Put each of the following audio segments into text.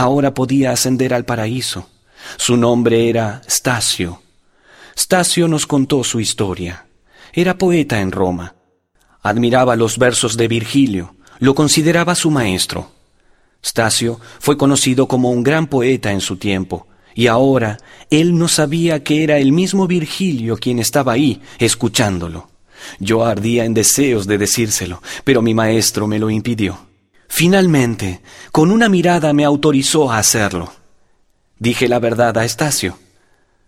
Ahora podía ascender al paraíso. Su nombre era Stasio. Stasio nos contó su historia. Era poeta en Roma. Admiraba los versos de Virgilio, lo consideraba su maestro. Stasio fue conocido como un gran poeta en su tiempo, y ahora él no sabía que era el mismo Virgilio quien estaba ahí, escuchándolo. Yo ardía en deseos de decírselo, pero mi maestro me lo impidió. Finalmente, con una mirada me autorizó a hacerlo. Dije la verdad a Stasio.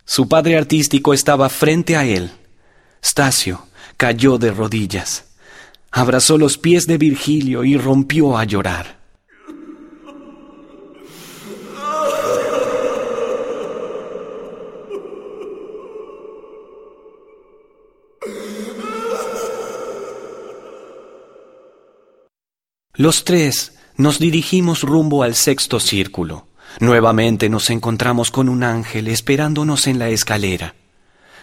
Su padre artístico estaba frente a él. Stasio cayó de rodillas, abrazó los pies de Virgilio y rompió a llorar. Los tres nos dirigimos rumbo al sexto círculo. Nuevamente nos encontramos con un ángel esperándonos en la escalera.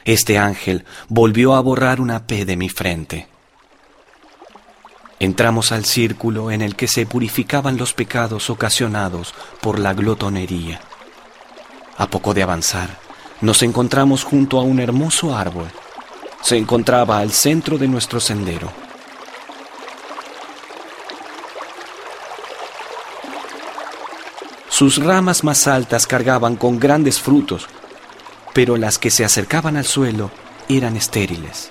Este ángel volvió a borrar una P de mi frente. Entramos al círculo en el que se purificaban los pecados ocasionados por la glotonería. A poco de avanzar, nos encontramos junto a un hermoso árbol. Se encontraba al centro de nuestro sendero. Sus ramas más altas cargaban con grandes frutos, pero las que se acercaban al suelo eran estériles.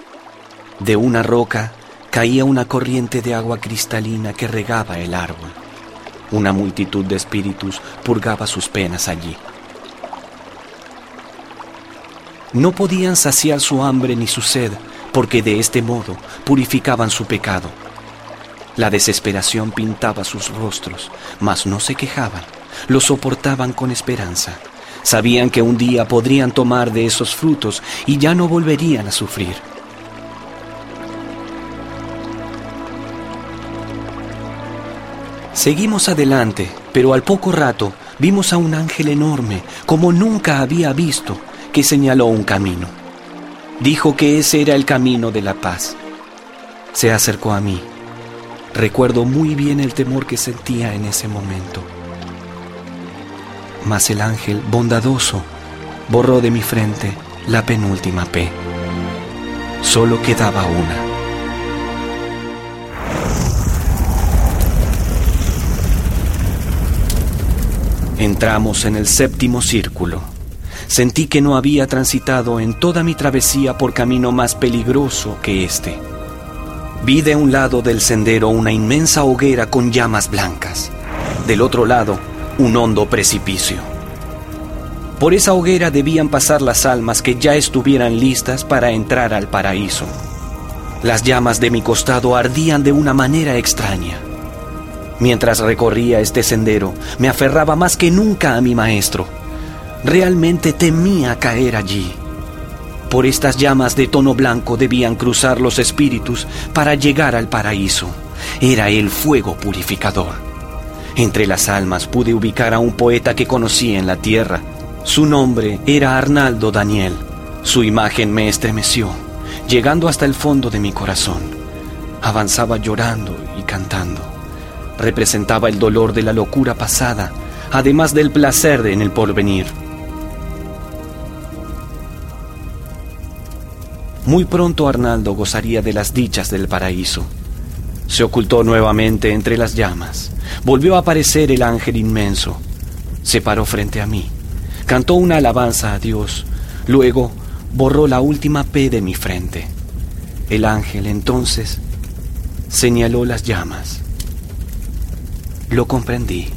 De una roca caía una corriente de agua cristalina que regaba el árbol. Una multitud de espíritus purgaba sus penas allí. No podían saciar su hambre ni su sed, porque de este modo purificaban su pecado. La desesperación pintaba sus rostros, mas no se quejaban lo soportaban con esperanza. Sabían que un día podrían tomar de esos frutos y ya no volverían a sufrir. Seguimos adelante, pero al poco rato vimos a un ángel enorme, como nunca había visto, que señaló un camino. Dijo que ese era el camino de la paz. Se acercó a mí. Recuerdo muy bien el temor que sentía en ese momento mas el ángel bondadoso borró de mi frente la penúltima P. Solo quedaba una. Entramos en el séptimo círculo. Sentí que no había transitado en toda mi travesía por camino más peligroso que este. Vi de un lado del sendero una inmensa hoguera con llamas blancas. Del otro lado, un hondo precipicio. Por esa hoguera debían pasar las almas que ya estuvieran listas para entrar al paraíso. Las llamas de mi costado ardían de una manera extraña. Mientras recorría este sendero, me aferraba más que nunca a mi maestro. Realmente temía caer allí. Por estas llamas de tono blanco debían cruzar los espíritus para llegar al paraíso. Era el fuego purificador. Entre las almas pude ubicar a un poeta que conocí en la tierra. Su nombre era Arnaldo Daniel. Su imagen me estremeció, llegando hasta el fondo de mi corazón. Avanzaba llorando y cantando. Representaba el dolor de la locura pasada, además del placer en el porvenir. Muy pronto Arnaldo gozaría de las dichas del paraíso. Se ocultó nuevamente entre las llamas. Volvió a aparecer el ángel inmenso. Se paró frente a mí. Cantó una alabanza a Dios. Luego borró la última P de mi frente. El ángel entonces señaló las llamas. Lo comprendí.